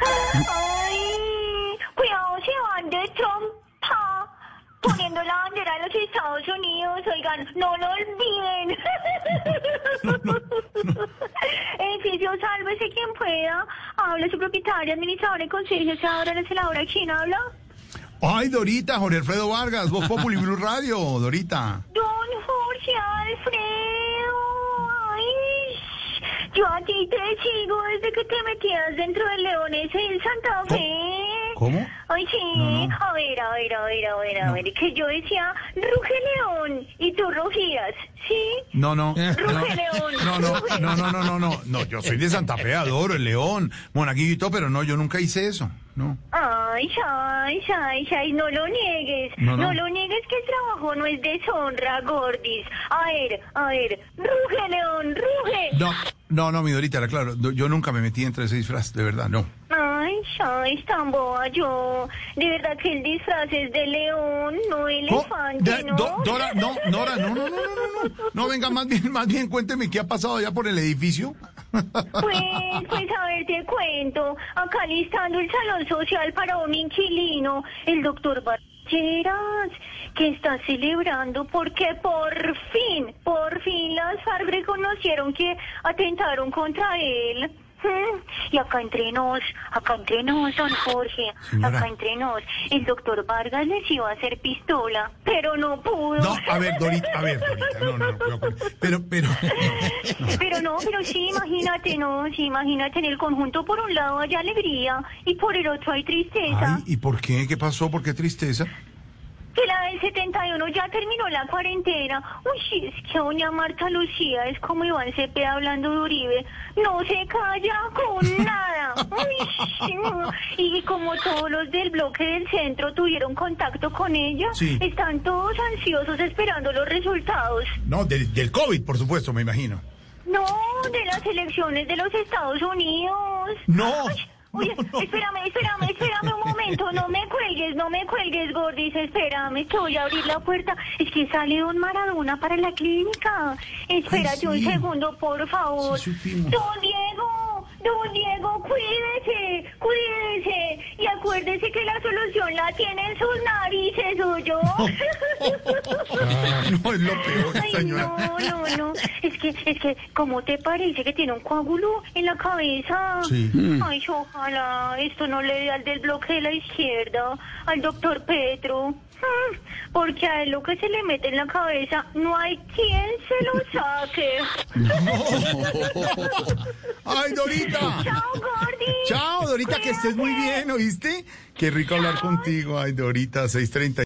Ay, cuidado, se van de trompa. Poniendo la bandera de los Estados Unidos, oigan, no lo olviden. Edificio, sálvese quien pueda. Habla su propietaria, administradora y consejo, ahora es la hora. ¿Quién habla? Ay, Dorita, Jorge Alfredo Vargas, Voz Populi Blue Radio, Dorita. Don Jorge Alfredo. Yo a ti te sigo desde que te metías dentro del león ese en Santa Fe. ¿Cómo? Ay, sí. No, no. A ver, a ver, a ver, a ver, a ver. Que yo decía, ruge león. Y tú rugías, ¿sí? No, no. Ruge león. No, no, no, no, no, no, no. yo soy de Santa Fe, adoro el león, monaguillo y todo, pero no, yo nunca hice eso. No. Ah. Ay, ay, ay, ay, no lo niegues. No, No, no. lo niegues que el trabajo no es deshonra, Gordis. A ver, a ver, ruge, león, ruge. No, no, no, mi Dorita, era claro, yo nunca me metí entre ese disfraz, de verdad, no. Ay, ay, tan boba yo. De verdad que el disfraz es de león, no elefante, de- ¿no? Do- Dora, no, Nora, no, no, no, no, no, no, no, venga, más bien, más bien, cuénteme qué ha pasado allá por el edificio. Pues, pues a ver, te cuento. Acá listando el salón social para un inquilino, el doctor Barcheras, que está celebrando porque por fin, por fin las FARC reconocieron que atentaron contra él. Mm, Y acá entre nos, acá entre nos, don Jorge, Señora. acá entre nos, el doctor Vargas les iba a hacer pistola, pero no pudo. No, a ver, Dorita, a ver, Dorita, no, no, no, pero, pero, Pero no, pero sí, imagínate, no, sí, imagínate, en el conjunto por un lado hay alegría y por el otro hay tristeza. ay, ¿y por qué? ¿Qué pasó? ¿Por qué tristeza? Que la del 71 ya terminó la cuarentena. Uy, es que doña Marta Lucía es como Iván Cepeda hablando de Uribe. No se calla con nada. Uy, y como todos los del bloque del centro tuvieron contacto con ella, Sí. están todos ansiosos esperando los resultados. No, del, del COVID, por supuesto, me imagino. No, de las elecciones de los Estados Unidos. No. Ay, No. espérame, espérame, espérame un momento, no me cuelgues, no me cuelgues, Gordis, espérame, que voy a abrir la puerta. Es que sale don Maradona para la clínica. Espérate sí. un segundo, por favor. Sí. Don Diego, don Diego, cuídese, cuídese. Y acuérdese que la solución la tiene en sus narices, ¿o yo? No, es lo peor, Ay, señora. no, no, no. Es que, es que, ¿cómo te parece que tiene un coágulo en la cabeza? Sí. Ay, ojalá esto no le dé al del bloque de la izquierda, al doctor Petro. Mm, Porque a él lo que se le mete en la cabeza no hay quien se lo saque. Ay, Dorita. Chao, Gordy. Chao, Dorita, que estés muy bien, ¿oíste? Qué rico hablar contigo. Ay, Dorita, 630.